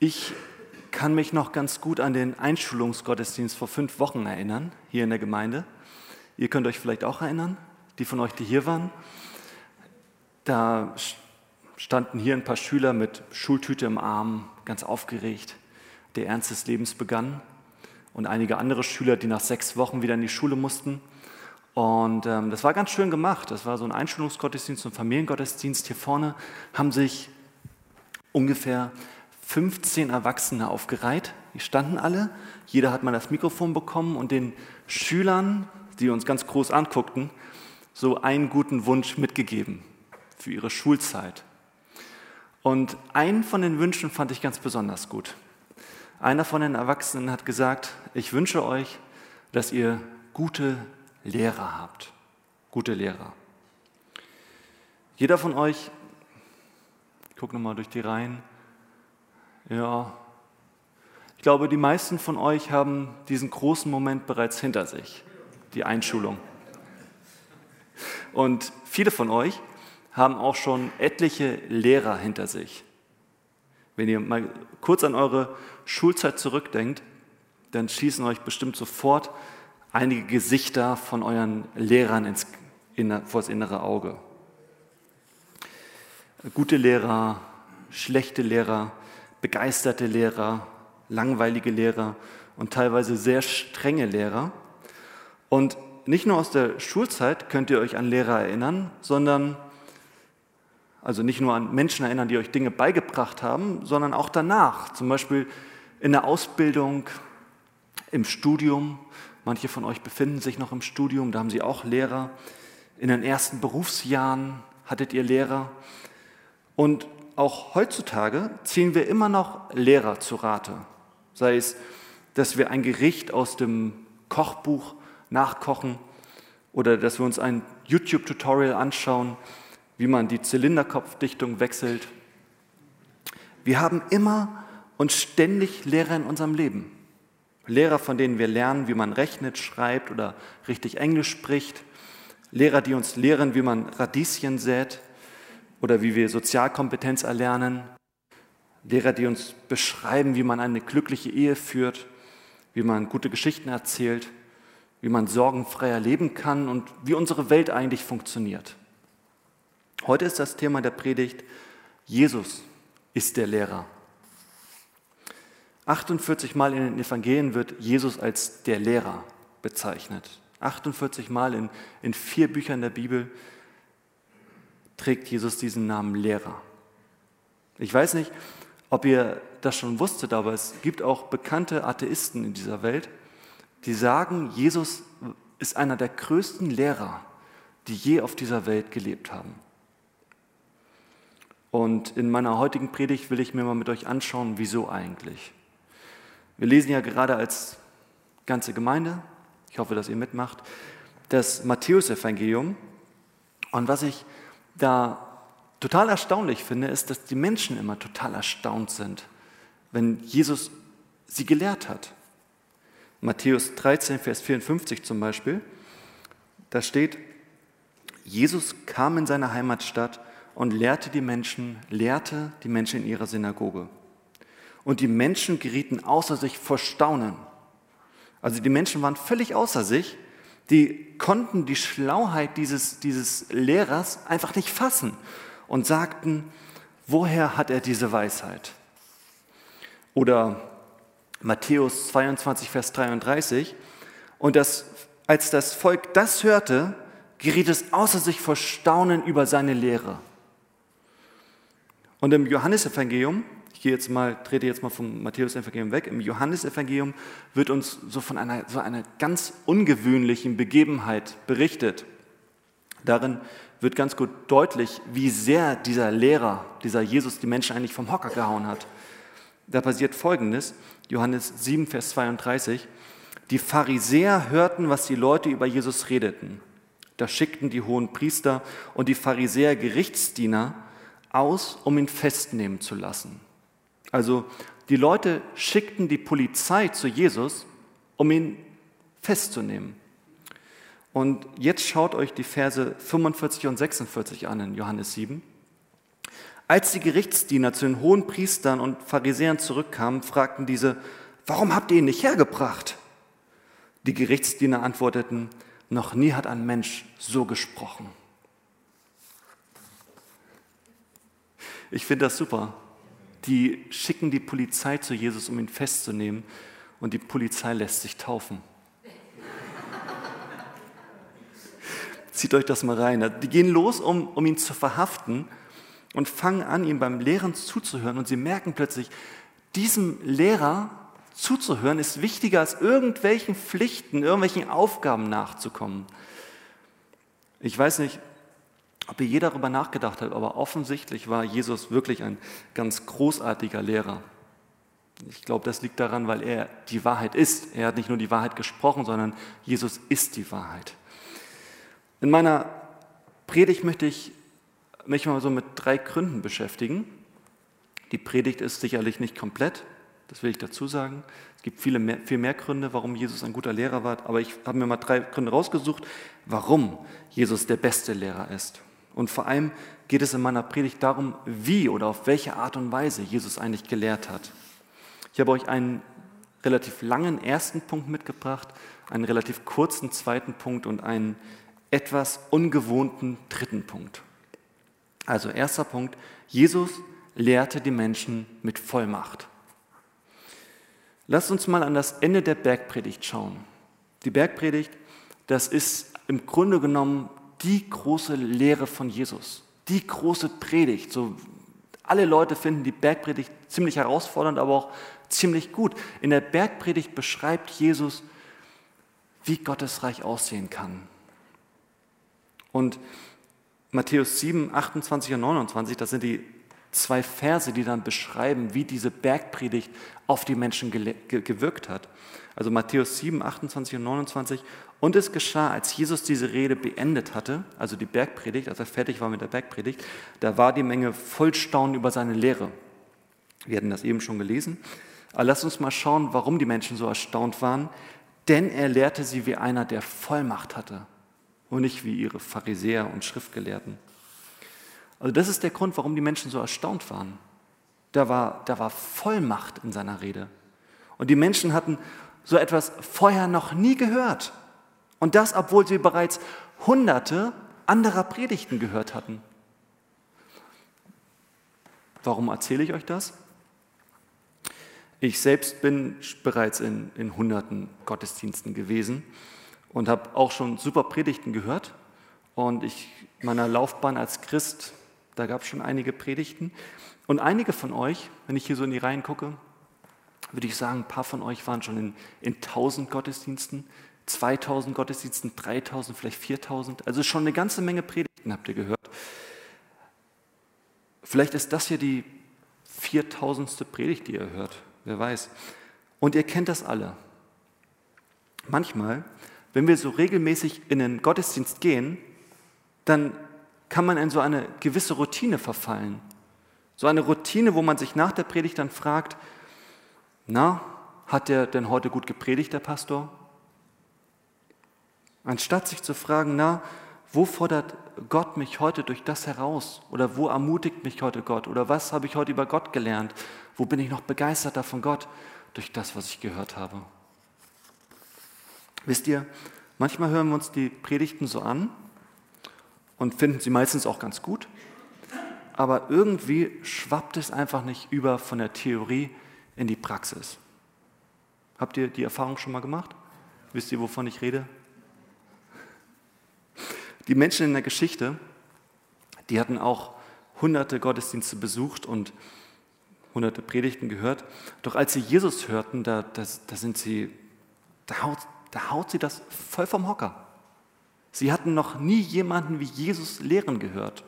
Ich kann mich noch ganz gut an den Einschulungsgottesdienst vor fünf Wochen erinnern, hier in der Gemeinde. Ihr könnt euch vielleicht auch erinnern, die von euch, die hier waren. Da standen hier ein paar Schüler mit Schultüte im Arm, ganz aufgeregt. Der Ernst des Lebens begann. Und einige andere Schüler, die nach sechs Wochen wieder in die Schule mussten. Und ähm, das war ganz schön gemacht. Das war so ein Einschulungsgottesdienst, ein Familiengottesdienst. Hier vorne haben sich ungefähr 15 Erwachsene aufgereiht. Die standen alle. Jeder hat mal das Mikrofon bekommen und den Schülern, die uns ganz groß anguckten, so einen guten Wunsch mitgegeben für ihre Schulzeit. Und einen von den Wünschen fand ich ganz besonders gut. Einer von den Erwachsenen hat gesagt, ich wünsche euch, dass ihr gute Lehrer habt. Gute Lehrer. Jeder von euch, ich gucke nochmal durch die Reihen, ja, ich glaube, die meisten von euch haben diesen großen Moment bereits hinter sich, die Einschulung. Und viele von euch haben auch schon etliche Lehrer hinter sich. Wenn ihr mal kurz an eure Schulzeit zurückdenkt, dann schießen euch bestimmt sofort einige Gesichter von euren Lehrern ins, in, vor das innere Auge. Gute Lehrer, schlechte Lehrer, begeisterte Lehrer, langweilige Lehrer und teilweise sehr strenge Lehrer. Und nicht nur aus der Schulzeit könnt ihr euch an Lehrer erinnern, sondern also nicht nur an Menschen erinnern, die euch Dinge beigebracht haben, sondern auch danach, zum Beispiel in der Ausbildung, im Studium. Manche von euch befinden sich noch im Studium, da haben sie auch Lehrer. In den ersten Berufsjahren hattet ihr Lehrer. Und auch heutzutage ziehen wir immer noch Lehrer zu Rate. Sei es, dass wir ein Gericht aus dem Kochbuch nachkochen oder dass wir uns ein YouTube-Tutorial anschauen, wie man die Zylinderkopfdichtung wechselt. Wir haben immer und ständig Lehrer in unserem Leben. Lehrer, von denen wir lernen, wie man rechnet, schreibt oder richtig Englisch spricht. Lehrer, die uns lehren, wie man Radieschen sät oder wie wir Sozialkompetenz erlernen. Lehrer, die uns beschreiben, wie man eine glückliche Ehe führt, wie man gute Geschichten erzählt, wie man sorgenfreier leben kann und wie unsere Welt eigentlich funktioniert. Heute ist das Thema der Predigt, Jesus ist der Lehrer. 48 Mal in den Evangelien wird Jesus als der Lehrer bezeichnet. 48 Mal in, in vier Büchern der Bibel trägt Jesus diesen Namen Lehrer. Ich weiß nicht, ob ihr das schon wusstet, aber es gibt auch bekannte Atheisten in dieser Welt, die sagen, Jesus ist einer der größten Lehrer, die je auf dieser Welt gelebt haben. Und in meiner heutigen Predigt will ich mir mal mit euch anschauen, wieso eigentlich. Wir lesen ja gerade als ganze Gemeinde, ich hoffe, dass ihr mitmacht, das Matthäusevangelium. Und was ich da total erstaunlich finde, ist, dass die Menschen immer total erstaunt sind, wenn Jesus sie gelehrt hat. Matthäus 13, Vers 54 zum Beispiel, da steht, Jesus kam in seine Heimatstadt und lehrte die Menschen, lehrte die Menschen in ihrer Synagoge. Und die Menschen gerieten außer sich vor Staunen. Also die Menschen waren völlig außer sich, die konnten die Schlauheit dieses, dieses Lehrers einfach nicht fassen und sagten, woher hat er diese Weisheit? Oder Matthäus 22, Vers 33, und das, als das Volk das hörte, geriet es außer sich vor Staunen über seine Lehre. Und im Johannesevangelium, ich gehe jetzt mal, trete jetzt mal vom Matthäus-Evangelium weg, im Johannesevangelium wird uns so von einer, so einer ganz ungewöhnlichen Begebenheit berichtet. Darin wird ganz gut deutlich, wie sehr dieser Lehrer, dieser Jesus, die Menschen eigentlich vom Hocker gehauen hat. Da passiert Folgendes, Johannes 7, Vers 32. Die Pharisäer hörten, was die Leute über Jesus redeten. Da schickten die hohen Priester und die Pharisäer Gerichtsdiener aus, um ihn festnehmen zu lassen. Also die Leute schickten die Polizei zu Jesus, um ihn festzunehmen. Und jetzt schaut euch die Verse 45 und 46 an in Johannes 7. Als die Gerichtsdiener zu den hohen Priestern und Pharisäern zurückkamen, fragten diese, warum habt ihr ihn nicht hergebracht? Die Gerichtsdiener antworteten, noch nie hat ein Mensch so gesprochen. Ich finde das super. Die schicken die Polizei zu Jesus, um ihn festzunehmen, und die Polizei lässt sich taufen. Zieht euch das mal rein. Die gehen los, um, um ihn zu verhaften und fangen an, ihm beim Lehren zuzuhören. Und sie merken plötzlich, diesem Lehrer zuzuhören ist wichtiger als irgendwelchen Pflichten, irgendwelchen Aufgaben nachzukommen. Ich weiß nicht, ob ihr je darüber nachgedacht habt, aber offensichtlich war Jesus wirklich ein ganz großartiger Lehrer. Ich glaube, das liegt daran, weil er die Wahrheit ist. Er hat nicht nur die Wahrheit gesprochen, sondern Jesus ist die Wahrheit. In meiner Predigt möchte ich mich mal so mit drei Gründen beschäftigen. Die Predigt ist sicherlich nicht komplett, das will ich dazu sagen. Es gibt viele mehr, viel mehr Gründe, warum Jesus ein guter Lehrer war, aber ich habe mir mal drei Gründe rausgesucht, warum Jesus der beste Lehrer ist. Und vor allem geht es in meiner Predigt darum, wie oder auf welche Art und Weise Jesus eigentlich gelehrt hat. Ich habe euch einen relativ langen ersten Punkt mitgebracht, einen relativ kurzen zweiten Punkt und einen etwas ungewohnten dritten Punkt. Also erster Punkt, Jesus lehrte die Menschen mit Vollmacht. Lasst uns mal an das Ende der Bergpredigt schauen. Die Bergpredigt, das ist im Grunde genommen die große Lehre von Jesus, die große Predigt. So, alle Leute finden die Bergpredigt ziemlich herausfordernd, aber auch ziemlich gut. In der Bergpredigt beschreibt Jesus, wie Gottes Reich aussehen kann. Und Matthäus 7, 28 und 29, das sind die zwei Verse, die dann beschreiben, wie diese Bergpredigt auf die Menschen gewirkt hat. Also Matthäus 7, 28 und 29. Und es geschah, als Jesus diese Rede beendet hatte, also die Bergpredigt, als er fertig war mit der Bergpredigt, da war die Menge voll Staunen über seine Lehre. Wir hatten das eben schon gelesen. Aber lasst uns mal schauen, warum die Menschen so erstaunt waren. Denn er lehrte sie wie einer, der Vollmacht hatte und nicht wie ihre Pharisäer und Schriftgelehrten. Also das ist der Grund, warum die Menschen so erstaunt waren. Da war, da war Vollmacht in seiner Rede. Und die Menschen hatten so etwas vorher noch nie gehört. Und das, obwohl sie bereits hunderte anderer Predigten gehört hatten. Warum erzähle ich euch das? Ich selbst bin bereits in, in hunderten Gottesdiensten gewesen und habe auch schon super Predigten gehört. Und ich meiner Laufbahn als Christ, da gab es schon einige Predigten. Und einige von euch, wenn ich hier so in die Reihen gucke, würde ich sagen, ein paar von euch waren schon in, in 1000 Gottesdiensten, 2000 Gottesdiensten, 3000, vielleicht 4000. Also schon eine ganze Menge Predigten habt ihr gehört. Vielleicht ist das hier die 4000. Predigt, die ihr hört. Wer weiß. Und ihr kennt das alle. Manchmal wenn wir so regelmäßig in den Gottesdienst gehen, dann kann man in so eine gewisse Routine verfallen. So eine Routine, wo man sich nach der Predigt dann fragt, na, hat der denn heute gut gepredigt, der Pastor? Anstatt sich zu fragen, na, wo fordert Gott mich heute durch das heraus? Oder wo ermutigt mich heute Gott? Oder was habe ich heute über Gott gelernt? Wo bin ich noch begeisterter von Gott durch das, was ich gehört habe? Wisst ihr, manchmal hören wir uns die Predigten so an und finden sie meistens auch ganz gut, aber irgendwie schwappt es einfach nicht über von der Theorie in die Praxis. Habt ihr die Erfahrung schon mal gemacht? Wisst ihr, wovon ich rede? Die Menschen in der Geschichte, die hatten auch hunderte Gottesdienste besucht und hunderte Predigten gehört. Doch als sie Jesus hörten, da, da, da sind sie, da haut, da haut sie das voll vom Hocker. Sie hatten noch nie jemanden wie Jesus lehren gehört.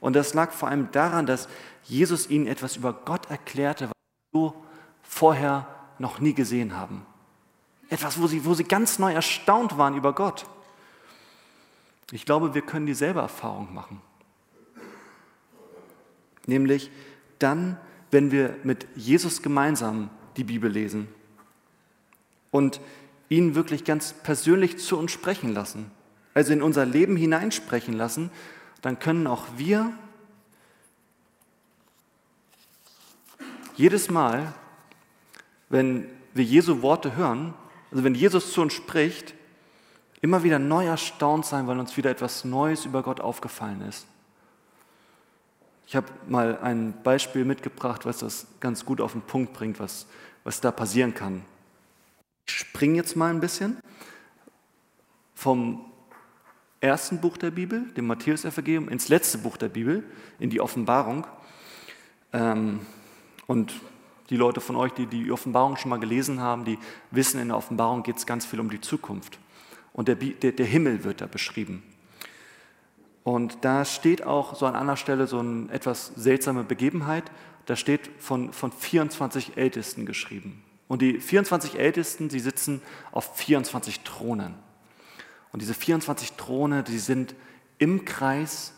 Und das lag vor allem daran, dass Jesus ihnen etwas über Gott erklärte, was sie so vorher noch nie gesehen haben. Etwas, wo sie, wo sie ganz neu erstaunt waren über Gott. Ich glaube, wir können dieselbe Erfahrung machen. Nämlich dann, wenn wir mit Jesus gemeinsam die Bibel lesen und ihn wirklich ganz persönlich zu uns sprechen lassen, also in unser Leben hineinsprechen lassen, dann können auch wir jedes Mal, wenn wir Jesu Worte hören, also wenn Jesus zu uns spricht, immer wieder neu erstaunt sein, weil uns wieder etwas Neues über Gott aufgefallen ist. Ich habe mal ein Beispiel mitgebracht, was das ganz gut auf den Punkt bringt, was, was da passieren kann. Ich springe jetzt mal ein bisschen vom ersten Buch der Bibel, dem Matthäus-Evangelium, ins letzte Buch der Bibel, in die Offenbarung. Ähm, und die Leute von euch, die die Offenbarung schon mal gelesen haben, die wissen, in der Offenbarung geht es ganz viel um die Zukunft. Und der, der, der Himmel wird da beschrieben. Und da steht auch so an einer Stelle so eine etwas seltsame Begebenheit. Da steht von, von 24 Ältesten geschrieben. Und die 24 Ältesten, die sitzen auf 24 Thronen. Und diese 24 Throne, die sind im Kreis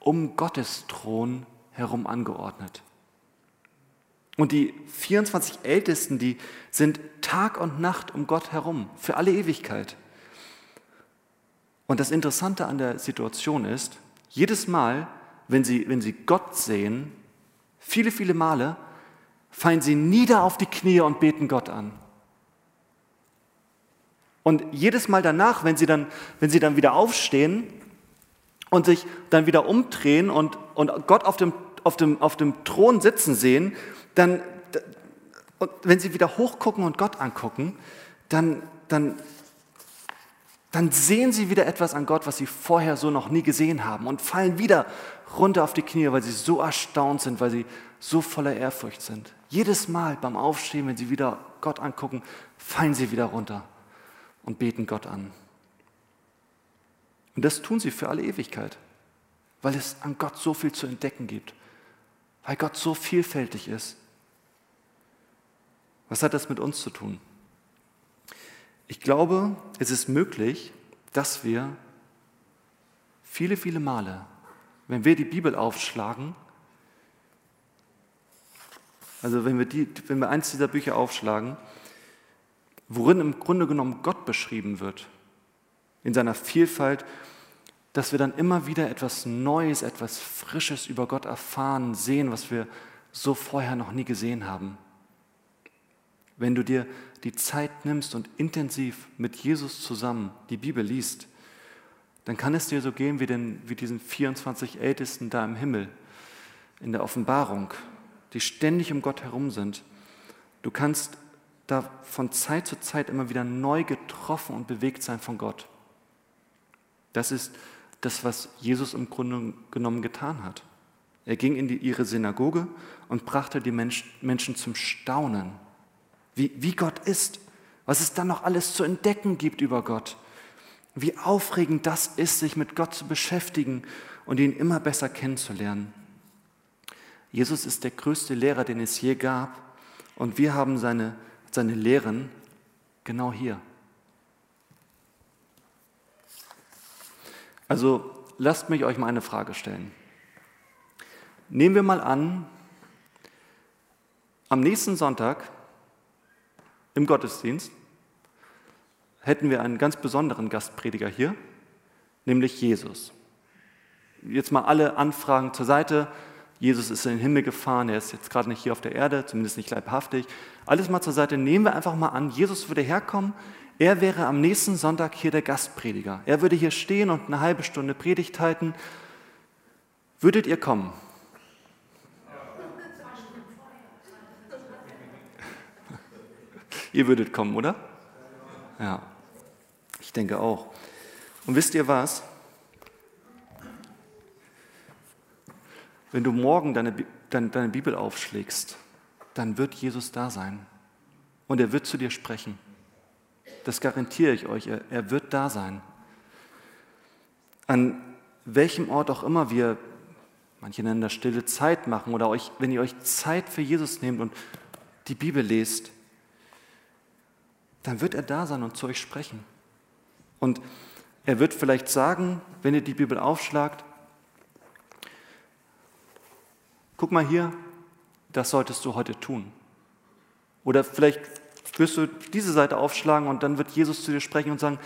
um Gottes Thron herum angeordnet. Und die 24 Ältesten, die sind Tag und Nacht um Gott herum, für alle Ewigkeit. Und das Interessante an der Situation ist, jedes Mal, wenn sie, wenn sie Gott sehen, viele, viele Male, fallen sie nieder auf die Knie und beten Gott an. Und jedes Mal danach, wenn sie dann, wenn sie dann wieder aufstehen und sich dann wieder umdrehen und, und Gott auf dem, auf, dem, auf dem Thron sitzen sehen, dann, und wenn sie wieder hochgucken und Gott angucken, dann, dann, dann sehen sie wieder etwas an Gott, was sie vorher so noch nie gesehen haben und fallen wieder runter auf die Knie, weil sie so erstaunt sind, weil sie so voller Ehrfurcht sind. Jedes Mal beim Aufstehen, wenn sie wieder Gott angucken, fallen sie wieder runter und beten Gott an. Und das tun sie für alle Ewigkeit, weil es an Gott so viel zu entdecken gibt, weil Gott so vielfältig ist. Was hat das mit uns zu tun? Ich glaube, es ist möglich, dass wir viele, viele Male, wenn wir die Bibel aufschlagen, also wenn wir, die, wenn wir eins dieser Bücher aufschlagen, worin im Grunde genommen Gott beschrieben wird, in seiner Vielfalt, dass wir dann immer wieder etwas Neues, etwas Frisches über Gott erfahren, sehen, was wir so vorher noch nie gesehen haben. Wenn du dir die Zeit nimmst und intensiv mit Jesus zusammen die Bibel liest, dann kann es dir so gehen wie, den, wie diesen 24 Ältesten da im Himmel, in der Offenbarung, die ständig um Gott herum sind. Du kannst da von Zeit zu Zeit immer wieder neu getroffen und bewegt sein von Gott. Das ist das, was Jesus im Grunde genommen getan hat. Er ging in die, ihre Synagoge und brachte die Mensch, Menschen zum Staunen wie, wie Gott ist, was es dann noch alles zu entdecken gibt über Gott. Wie aufregend das ist, sich mit Gott zu beschäftigen und ihn immer besser kennenzulernen. Jesus ist der größte Lehrer, den es je gab, und wir haben seine, seine Lehren genau hier. Also lasst mich euch mal eine Frage stellen. Nehmen wir mal an, am nächsten Sonntag im Gottesdienst hätten wir einen ganz besonderen Gastprediger hier, nämlich Jesus. Jetzt mal alle Anfragen zur Seite. Jesus ist in den Himmel gefahren, er ist jetzt gerade nicht hier auf der Erde, zumindest nicht leibhaftig. Alles mal zur Seite, nehmen wir einfach mal an, Jesus würde herkommen, er wäre am nächsten Sonntag hier der Gastprediger. Er würde hier stehen und eine halbe Stunde Predigt halten. Würdet ihr kommen? Ihr würdet kommen, oder? Ja, ich denke auch. Und wisst ihr was? Wenn du morgen deine, deine, deine Bibel aufschlägst, dann wird Jesus da sein. Und er wird zu dir sprechen. Das garantiere ich euch. Er, er wird da sein. An welchem Ort auch immer wir, manche nennen das stille Zeit machen, oder euch, wenn ihr euch Zeit für Jesus nehmt und die Bibel lest, dann wird er da sein und zu euch sprechen. Und er wird vielleicht sagen, wenn ihr die Bibel aufschlagt, guck mal hier, das solltest du heute tun. Oder vielleicht wirst du diese Seite aufschlagen und dann wird Jesus zu dir sprechen und sagen,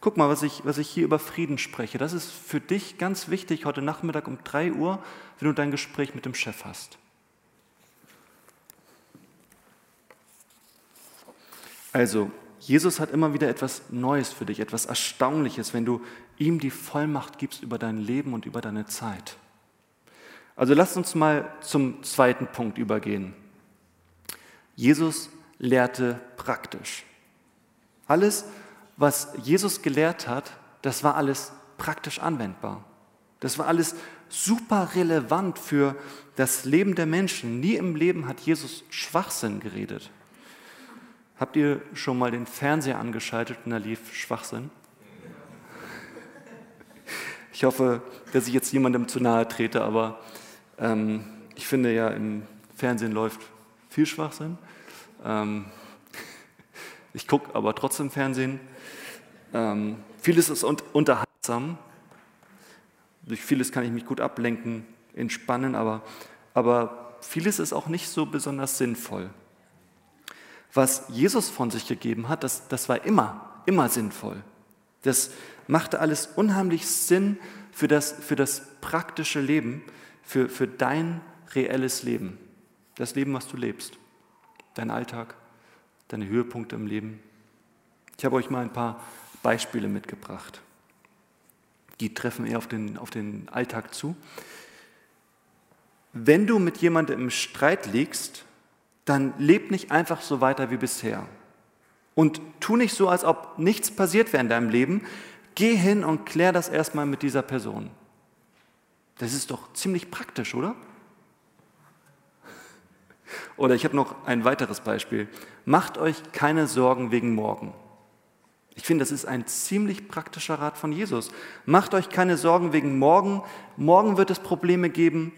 guck mal, was ich, was ich hier über Frieden spreche. Das ist für dich ganz wichtig heute Nachmittag um 3 Uhr, wenn du dein Gespräch mit dem Chef hast. Also, Jesus hat immer wieder etwas Neues für dich, etwas Erstaunliches, wenn du ihm die Vollmacht gibst über dein Leben und über deine Zeit. Also lasst uns mal zum zweiten Punkt übergehen. Jesus lehrte praktisch. Alles, was Jesus gelehrt hat, das war alles praktisch anwendbar. Das war alles super relevant für das Leben der Menschen. Nie im Leben hat Jesus Schwachsinn geredet. Habt ihr schon mal den Fernseher angeschaltet und da lief Schwachsinn? Ich hoffe, dass ich jetzt jemandem zu nahe trete, aber ähm, ich finde ja, im Fernsehen läuft viel Schwachsinn. Ähm, ich gucke aber trotzdem Fernsehen. Ähm, vieles ist un unterhaltsam. Durch vieles kann ich mich gut ablenken, entspannen, aber, aber vieles ist auch nicht so besonders sinnvoll. Was Jesus von sich gegeben hat, das, das war immer, immer sinnvoll. Das machte alles unheimlich Sinn für das, für das praktische Leben, für, für dein reelles Leben. Das Leben, was du lebst. Dein Alltag, deine Höhepunkte im Leben. Ich habe euch mal ein paar Beispiele mitgebracht. Die treffen eher auf den, auf den Alltag zu. Wenn du mit jemandem im Streit liegst, dann leb nicht einfach so weiter wie bisher. Und tu nicht so, als ob nichts passiert wäre in deinem Leben. Geh hin und klär das erstmal mit dieser Person. Das ist doch ziemlich praktisch, oder? Oder ich habe noch ein weiteres Beispiel. Macht euch keine Sorgen wegen morgen. Ich finde, das ist ein ziemlich praktischer Rat von Jesus. Macht euch keine Sorgen wegen morgen. Morgen wird es Probleme geben,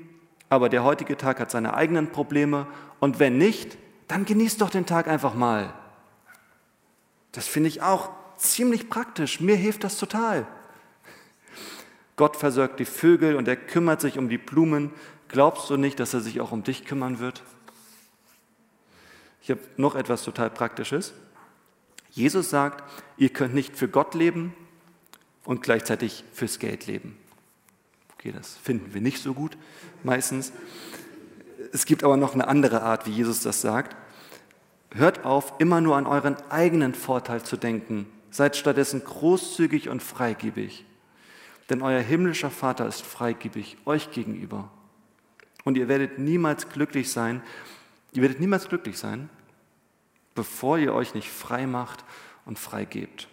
aber der heutige Tag hat seine eigenen Probleme. Und wenn nicht, dann genießt doch den Tag einfach mal. Das finde ich auch ziemlich praktisch. Mir hilft das total. Gott versorgt die Vögel und er kümmert sich um die Blumen. Glaubst du nicht, dass er sich auch um dich kümmern wird? Ich habe noch etwas total Praktisches. Jesus sagt, ihr könnt nicht für Gott leben und gleichzeitig fürs Geld leben. Okay, das finden wir nicht so gut meistens. Es gibt aber noch eine andere Art, wie Jesus das sagt. Hört auf, immer nur an euren eigenen Vorteil zu denken. Seid stattdessen großzügig und freigebig. Denn euer himmlischer Vater ist freigebig euch gegenüber. Und ihr werdet niemals glücklich sein, ihr werdet niemals glücklich sein, bevor ihr euch nicht frei macht und freigebt.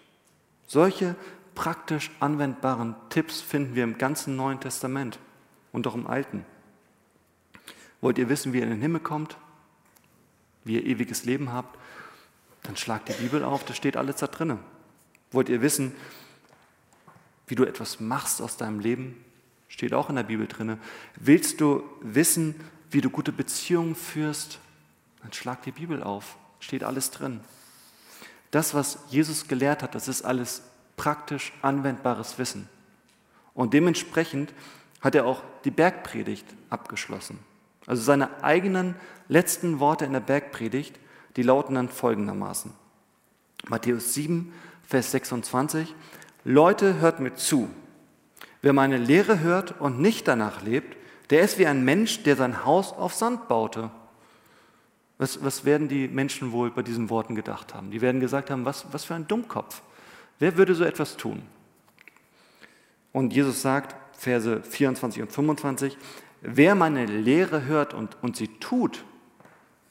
Solche praktisch anwendbaren Tipps finden wir im ganzen Neuen Testament und auch im Alten. Wollt ihr wissen, wie ihr in den Himmel kommt? Wie ihr ewiges Leben habt? Dann schlagt die Bibel auf, da steht alles da drinne. Wollt ihr wissen, wie du etwas machst aus deinem Leben? Steht auch in der Bibel drinne. Willst du wissen, wie du gute Beziehungen führst? Dann schlag die Bibel auf steht alles drin. Das, was Jesus gelehrt hat, das ist alles praktisch anwendbares Wissen. Und dementsprechend hat er auch die Bergpredigt abgeschlossen. Also seine eigenen letzten Worte in der Bergpredigt, die lauten dann folgendermaßen. Matthäus 7, Vers 26. Leute, hört mir zu. Wer meine Lehre hört und nicht danach lebt, der ist wie ein Mensch, der sein Haus auf Sand baute. Was, was werden die Menschen wohl bei diesen Worten gedacht haben? Die werden gesagt haben, was, was für ein Dummkopf. Wer würde so etwas tun? Und Jesus sagt, Verse 24 und 25, wer meine Lehre hört und, und sie tut,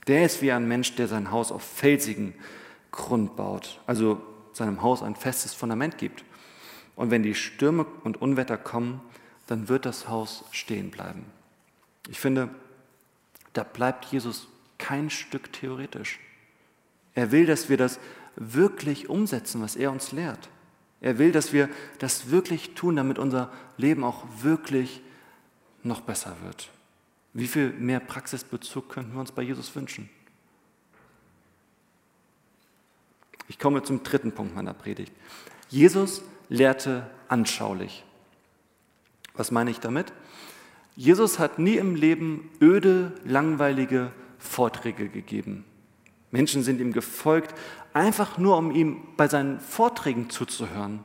der ist wie ein Mensch, der sein Haus auf felsigen Grund baut, also seinem Haus ein festes Fundament gibt. Und wenn die Stürme und Unwetter kommen, dann wird das Haus stehen bleiben. Ich finde, da bleibt Jesus kein Stück theoretisch. Er will, dass wir das wirklich umsetzen, was er uns lehrt. Er will, dass wir das wirklich tun, damit unser Leben auch wirklich noch besser wird. Wie viel mehr Praxisbezug könnten wir uns bei Jesus wünschen? Ich komme zum dritten Punkt meiner Predigt. Jesus lehrte anschaulich. Was meine ich damit? Jesus hat nie im Leben öde, langweilige Vorträge gegeben. Menschen sind ihm gefolgt, einfach nur um ihm bei seinen Vorträgen zuzuhören.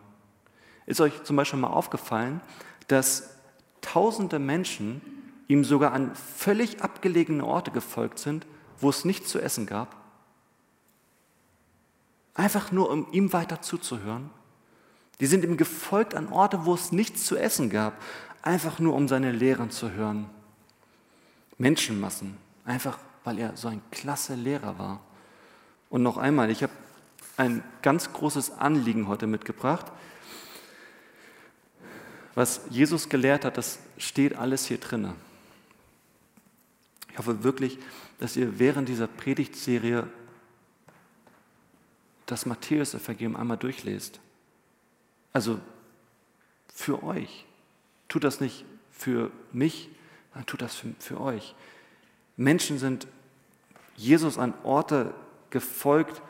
Ist euch zum Beispiel mal aufgefallen, dass tausende Menschen ihm sogar an völlig abgelegene Orte gefolgt sind, wo es nichts zu essen gab? einfach nur um ihm weiter zuzuhören. Die sind ihm gefolgt an Orte, wo es nichts zu essen gab, einfach nur um seine Lehren zu hören. Menschenmassen, einfach weil er so ein klasse Lehrer war. Und noch einmal, ich habe ein ganz großes Anliegen heute mitgebracht. Was Jesus gelehrt hat, das steht alles hier drinne. Ich hoffe wirklich, dass ihr während dieser Predigtserie das Matthäus-Evangelium einmal durchlest. Also für euch. Tut das nicht für mich, sondern tut das für, für euch. Menschen sind Jesus an Orte gefolgt,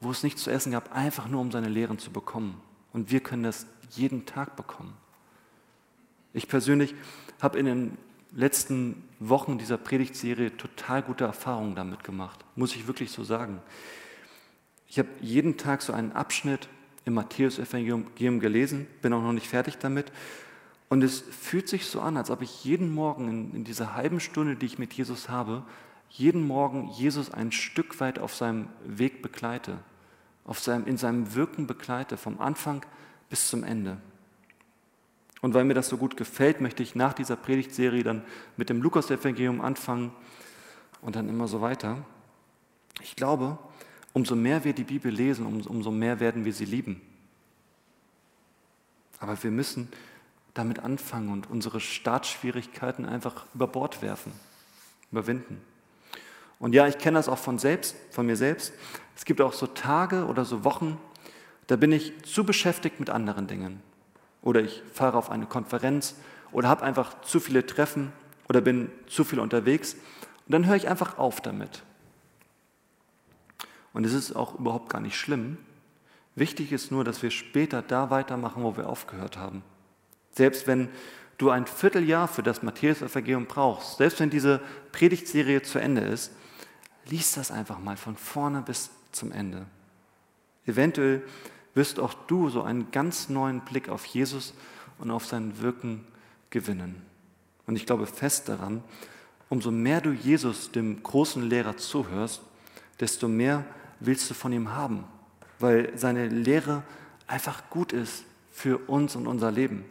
wo es nichts zu essen gab, einfach nur um seine Lehren zu bekommen. Und wir können das jeden Tag bekommen. Ich persönlich habe in den letzten Wochen dieser Predigtserie total gute Erfahrungen damit gemacht, muss ich wirklich so sagen. Ich habe jeden Tag so einen Abschnitt im Matthäus-Evangelium gelesen, bin auch noch nicht fertig damit. Und es fühlt sich so an, als ob ich jeden Morgen in, in dieser halben Stunde, die ich mit Jesus habe, jeden Morgen Jesus ein Stück weit auf seinem Weg begleite, auf seinem, in seinem Wirken begleite, vom Anfang bis zum Ende. Und weil mir das so gut gefällt, möchte ich nach dieser Predigtserie dann mit dem Lukas-Evangelium anfangen und dann immer so weiter. Ich glaube, umso mehr wir die Bibel lesen, umso mehr werden wir sie lieben. Aber wir müssen damit anfangen und unsere Startschwierigkeiten einfach über Bord werfen, überwinden. Und ja, ich kenne das auch von selbst, von mir selbst. Es gibt auch so Tage oder so Wochen, da bin ich zu beschäftigt mit anderen Dingen. Oder ich fahre auf eine Konferenz oder habe einfach zu viele Treffen oder bin zu viel unterwegs. Und dann höre ich einfach auf damit. Und es ist auch überhaupt gar nicht schlimm. Wichtig ist nur, dass wir später da weitermachen, wo wir aufgehört haben. Selbst wenn du ein Vierteljahr für das Matthäus-Evangelium brauchst, selbst wenn diese Predigtserie zu Ende ist, lies das einfach mal von vorne bis zum Ende. Eventuell wirst auch du so einen ganz neuen Blick auf Jesus und auf sein Wirken gewinnen. Und ich glaube fest daran, umso mehr du Jesus, dem großen Lehrer, zuhörst, desto mehr willst du von ihm haben, weil seine Lehre einfach gut ist für uns und unser Leben.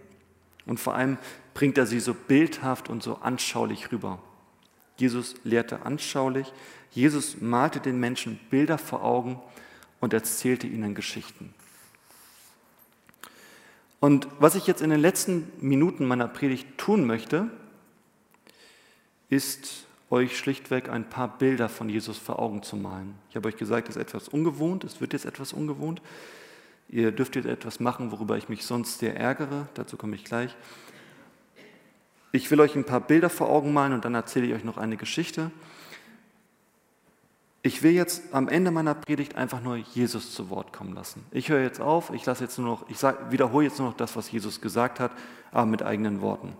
Und vor allem bringt er sie so bildhaft und so anschaulich rüber. Jesus lehrte anschaulich, Jesus malte den Menschen Bilder vor Augen und erzählte ihnen Geschichten. Und was ich jetzt in den letzten Minuten meiner Predigt tun möchte, ist euch schlichtweg ein paar Bilder von Jesus vor Augen zu malen. Ich habe euch gesagt, es ist etwas ungewohnt, es wird jetzt etwas ungewohnt. Ihr dürft jetzt etwas machen, worüber ich mich sonst sehr ärgere, dazu komme ich gleich. Ich will euch ein paar Bilder vor Augen malen und dann erzähle ich euch noch eine Geschichte. Ich will jetzt am Ende meiner Predigt einfach nur Jesus zu Wort kommen lassen. Ich höre jetzt auf, ich lasse jetzt nur noch, ich sag, wiederhole jetzt nur noch das, was Jesus gesagt hat, aber mit eigenen Worten.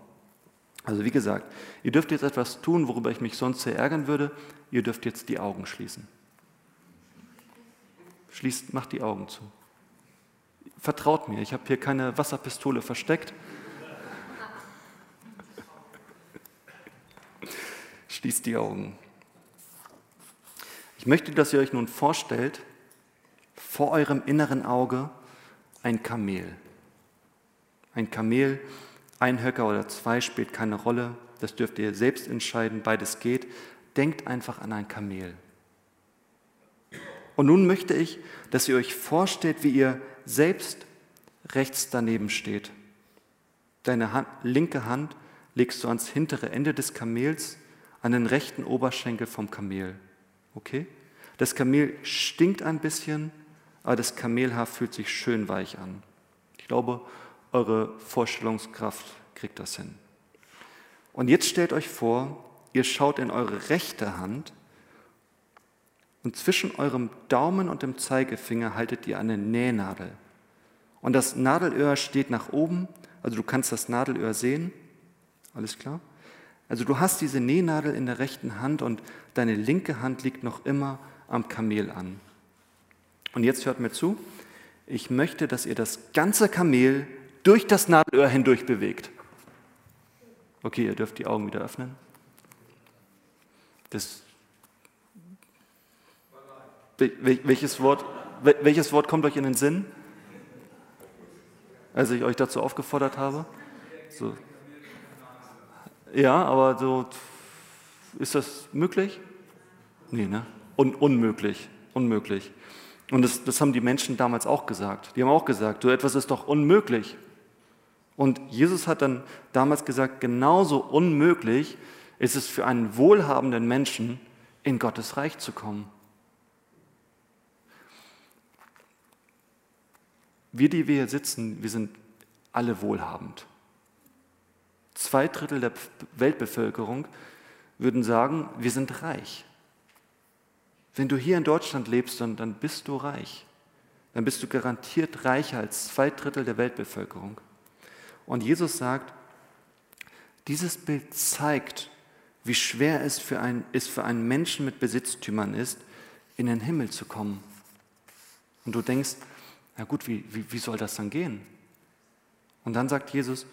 Also wie gesagt, ihr dürft jetzt etwas tun, worüber ich mich sonst sehr ärgern würde. Ihr dürft jetzt die Augen schließen. Schließt, macht die Augen zu. Vertraut mir, ich habe hier keine Wasserpistole versteckt. Schließt die Augen. Ich möchte, dass ihr euch nun vorstellt, vor eurem inneren Auge ein Kamel. Ein Kamel, ein Höcker oder zwei spielt keine Rolle, das dürft ihr selbst entscheiden, beides geht. Denkt einfach an ein Kamel. Und nun möchte ich, dass ihr euch vorstellt, wie ihr selbst rechts daneben steht. Deine Hand, linke Hand legst du ans hintere Ende des Kamels, an den rechten Oberschenkel vom Kamel. Okay? Das Kamel stinkt ein bisschen, aber das Kamelhaar fühlt sich schön weich an. Ich glaube, eure Vorstellungskraft kriegt das hin. Und jetzt stellt euch vor, ihr schaut in eure rechte Hand und zwischen eurem Daumen und dem Zeigefinger haltet ihr eine Nähnadel. Und das Nadelöhr steht nach oben, also du kannst das Nadelöhr sehen. Alles klar? Also du hast diese Nähnadel in der rechten Hand und deine linke Hand liegt noch immer am Kamel an. Und jetzt hört mir zu, ich möchte, dass ihr das ganze Kamel durch das Nadelöhr hindurch bewegt. Okay, ihr dürft die Augen wieder öffnen. Das, welches Wort? Welches Wort kommt euch in den Sinn? Als ich euch dazu aufgefordert habe? So. Ja, aber so, ist das möglich? Nee, ne? Un unmöglich, unmöglich. Und das, das haben die Menschen damals auch gesagt. Die haben auch gesagt, du, etwas ist doch unmöglich. Und Jesus hat dann damals gesagt, genauso unmöglich ist es für einen wohlhabenden Menschen, in Gottes Reich zu kommen. Wir, die wir hier sitzen, wir sind alle wohlhabend. Zwei Drittel der Weltbevölkerung würden sagen, wir sind reich. Wenn du hier in Deutschland lebst, dann, dann bist du reich. Dann bist du garantiert reicher als zwei Drittel der Weltbevölkerung. Und Jesus sagt, dieses Bild zeigt, wie schwer es für, ein, es für einen Menschen mit Besitztümern ist, in den Himmel zu kommen. Und du denkst, na gut, wie, wie, wie soll das dann gehen? Und dann sagt Jesus,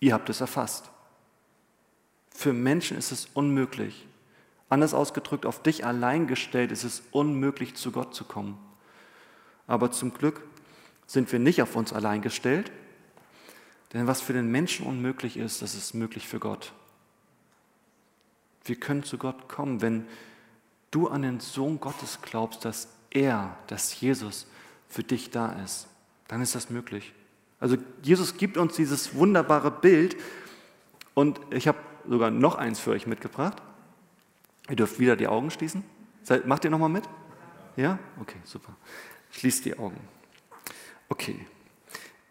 ihr habt es erfasst. Für Menschen ist es unmöglich. Anders ausgedrückt, auf dich allein gestellt ist es unmöglich, zu Gott zu kommen. Aber zum Glück sind wir nicht auf uns allein gestellt, denn was für den Menschen unmöglich ist, das ist möglich für Gott. Wir können zu Gott kommen, wenn du an den Sohn Gottes glaubst, dass er, dass Jesus für dich da ist. Dann ist das möglich. Also Jesus gibt uns dieses wunderbare Bild und ich habe sogar noch eins für euch mitgebracht. Ihr dürft wieder die Augen schließen. Macht ihr nochmal mit? Ja? Okay, super. Schließt die Augen. Okay.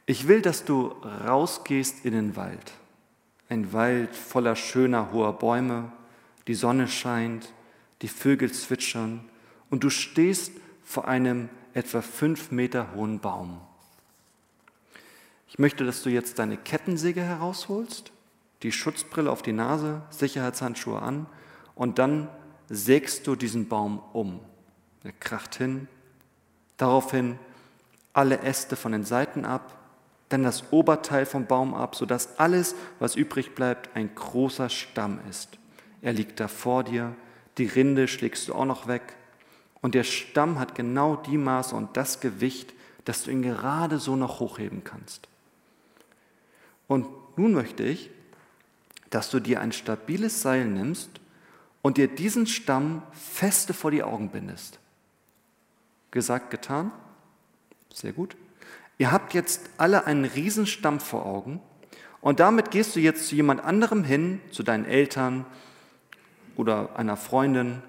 Ich will, dass du rausgehst in den Wald. Ein Wald voller schöner hoher Bäume, die Sonne scheint, die Vögel zwitschern und du stehst vor einem etwa fünf Meter hohen Baum. Ich möchte, dass du jetzt deine Kettensäge herausholst, die Schutzbrille auf die Nase, Sicherheitshandschuhe an und dann sägst du diesen Baum um. Er kracht hin, daraufhin alle Äste von den Seiten ab, dann das Oberteil vom Baum ab, sodass alles, was übrig bleibt, ein großer Stamm ist. Er liegt da vor dir, die Rinde schlägst du auch noch weg und der Stamm hat genau die Maße und das Gewicht, dass du ihn gerade so noch hochheben kannst. Und nun möchte ich, dass du dir ein stabiles Seil nimmst und dir diesen Stamm feste vor die Augen bindest. Gesagt, getan? Sehr gut. Ihr habt jetzt alle einen Riesenstamm vor Augen und damit gehst du jetzt zu jemand anderem hin, zu deinen Eltern oder einer Freundin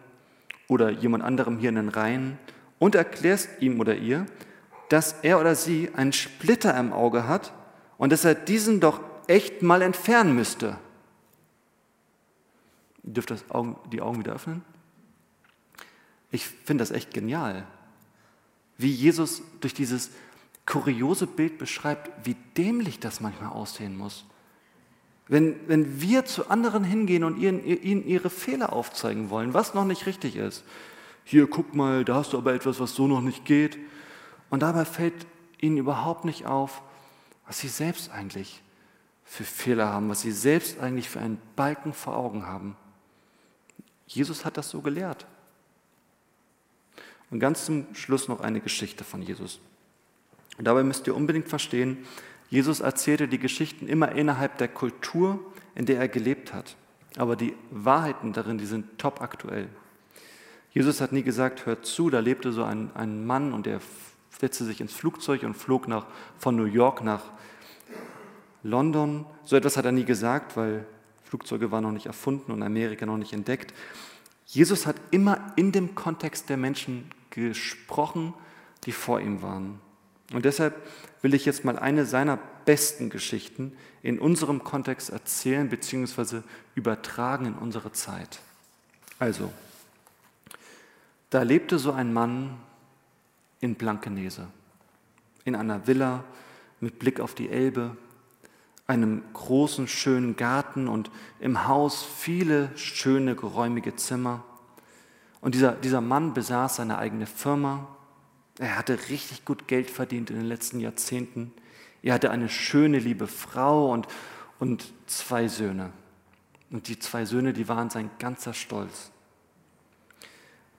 oder jemand anderem hier in den Reihen und erklärst ihm oder ihr, dass er oder sie einen Splitter im Auge hat und dass er diesen doch echt mal entfernen müsste. Ihr dürft das Augen, die Augen wieder öffnen. Ich finde das echt genial, wie Jesus durch dieses kuriose Bild beschreibt, wie dämlich das manchmal aussehen muss. Wenn, wenn wir zu anderen hingehen und ihnen, ihnen ihre Fehler aufzeigen wollen, was noch nicht richtig ist. Hier, guck mal, da hast du aber etwas, was so noch nicht geht. Und dabei fällt ihnen überhaupt nicht auf, was sie selbst eigentlich für Fehler haben, was sie selbst eigentlich für einen Balken vor Augen haben. Jesus hat das so gelehrt. Und ganz zum Schluss noch eine Geschichte von Jesus. Und dabei müsst ihr unbedingt verstehen, Jesus erzählte die Geschichten immer innerhalb der Kultur, in der er gelebt hat. Aber die Wahrheiten darin, die sind top aktuell. Jesus hat nie gesagt, hört zu, da lebte so ein, ein Mann und der setzte sich ins Flugzeug und flog nach, von New York nach London. So etwas hat er nie gesagt, weil Flugzeuge waren noch nicht erfunden und Amerika noch nicht entdeckt. Jesus hat immer in dem Kontext der Menschen gesprochen, die vor ihm waren. Und deshalb will ich jetzt mal eine seiner besten Geschichten in unserem Kontext erzählen bzw. übertragen in unsere Zeit. Also, da lebte so ein Mann in Blankenese, in einer Villa mit Blick auf die Elbe, einem großen, schönen Garten und im Haus viele schöne, geräumige Zimmer. Und dieser, dieser Mann besaß seine eigene Firma. Er hatte richtig gut Geld verdient in den letzten Jahrzehnten. Er hatte eine schöne, liebe Frau und, und zwei Söhne. Und die zwei Söhne, die waren sein ganzer Stolz.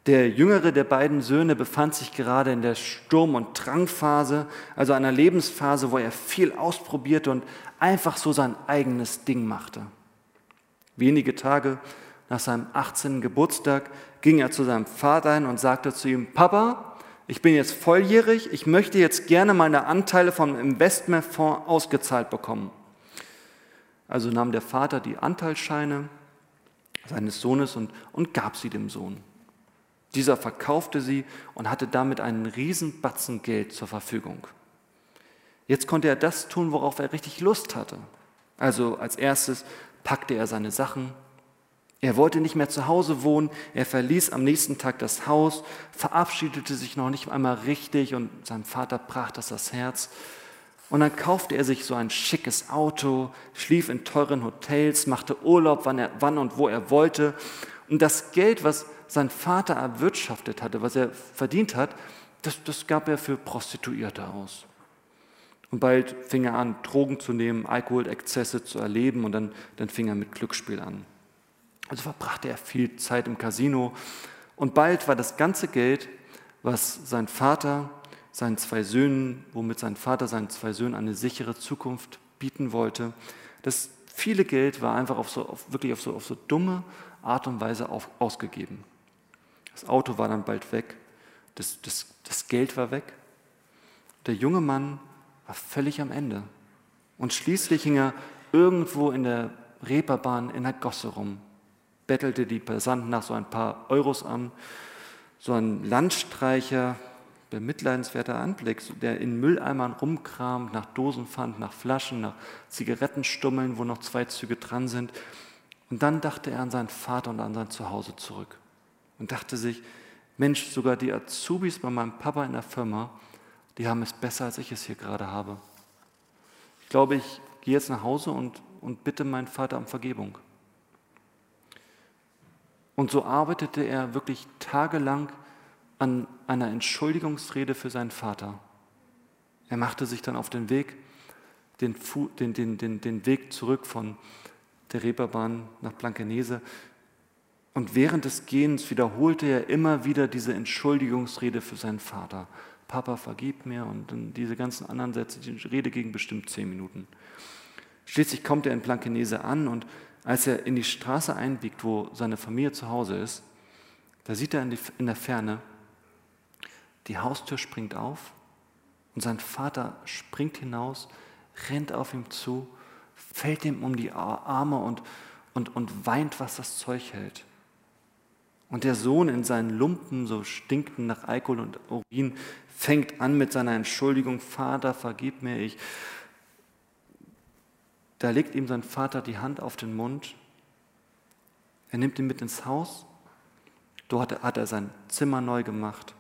Der jüngere der beiden Söhne befand sich gerade in der Sturm- und Drangphase, also einer Lebensphase, wo er viel ausprobierte und einfach so sein eigenes Ding machte. Wenige Tage nach seinem 18. Geburtstag ging er zu seinem Vater hin und sagte zu ihm, Papa, ich bin jetzt volljährig, ich möchte jetzt gerne meine Anteile vom Investmentfonds ausgezahlt bekommen. Also nahm der Vater die Anteilsscheine seines Sohnes und, und gab sie dem Sohn. Dieser verkaufte sie und hatte damit einen riesen Batzen Geld zur Verfügung. Jetzt konnte er das tun, worauf er richtig Lust hatte. Also als erstes packte er seine Sachen, er wollte nicht mehr zu Hause wohnen, er verließ am nächsten Tag das Haus, verabschiedete sich noch nicht einmal richtig und seinem Vater brach das das Herz. Und dann kaufte er sich so ein schickes Auto, schlief in teuren Hotels, machte Urlaub, wann, er, wann und wo er wollte. Und das Geld, was sein Vater erwirtschaftet hatte, was er verdient hat, das, das gab er für Prostituierte aus. Und bald fing er an, Drogen zu nehmen, Alkoholexzesse zu erleben und dann, dann fing er mit Glücksspiel an. Also verbrachte er viel Zeit im Casino und bald war das ganze Geld, was sein Vater seinen zwei Söhnen, womit sein Vater seinen zwei Söhnen eine sichere Zukunft bieten wollte, das viele Geld war einfach auf so, auf, wirklich auf so, auf so dumme Art und Weise auf, ausgegeben. Das Auto war dann bald weg, das, das, das Geld war weg. Der junge Mann war völlig am Ende. Und schließlich hing er irgendwo in der Reeperbahn in der Gosse rum bettelte die Passanten nach so ein paar Euros an. So ein Landstreicher, bemitleidenswerter Anblick, der in Mülleimern rumkramt, nach Dosen fand, nach Flaschen, nach Zigarettenstummeln, wo noch zwei Züge dran sind. Und dann dachte er an seinen Vater und an sein Zuhause zurück und dachte sich, Mensch, sogar die Azubis bei meinem Papa in der Firma, die haben es besser, als ich es hier gerade habe. Ich glaube, ich gehe jetzt nach Hause und, und bitte meinen Vater um Vergebung. Und so arbeitete er wirklich tagelang an einer Entschuldigungsrede für seinen Vater. Er machte sich dann auf den Weg, den, den, den, den, Weg zurück von der Reeperbahn nach Blankenese. Und während des Gehens wiederholte er immer wieder diese Entschuldigungsrede für seinen Vater. Papa, vergib mir und diese ganzen anderen Sätze, die Rede ging bestimmt zehn Minuten. Schließlich kommt er in Blankenese an und als er in die Straße einbiegt, wo seine Familie zu Hause ist, da sieht er in der Ferne, die Haustür springt auf und sein Vater springt hinaus, rennt auf ihm zu, fällt ihm um die Arme und, und, und weint, was das Zeug hält. Und der Sohn in seinen Lumpen, so stinkten nach Alkohol und Urin, fängt an mit seiner Entschuldigung, Vater, vergib mir, ich da legt ihm sein Vater die Hand auf den Mund. Er nimmt ihn mit ins Haus. Dort hat er sein Zimmer neu gemacht.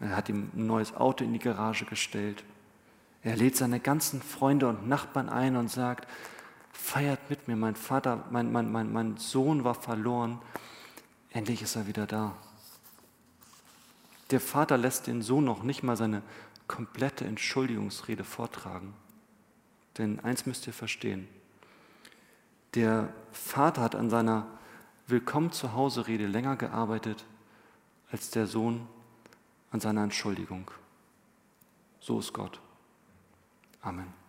Er hat ihm ein neues Auto in die Garage gestellt. Er lädt seine ganzen Freunde und Nachbarn ein und sagt, feiert mit mir, mein Vater, mein, mein, mein, mein Sohn war verloren, endlich ist er wieder da. Der Vater lässt den Sohn noch nicht mal seine komplette Entschuldigungsrede vortragen. Denn eins müsst ihr verstehen, der Vater hat an seiner Willkommen zu Hause Rede länger gearbeitet als der Sohn an seiner Entschuldigung. So ist Gott. Amen.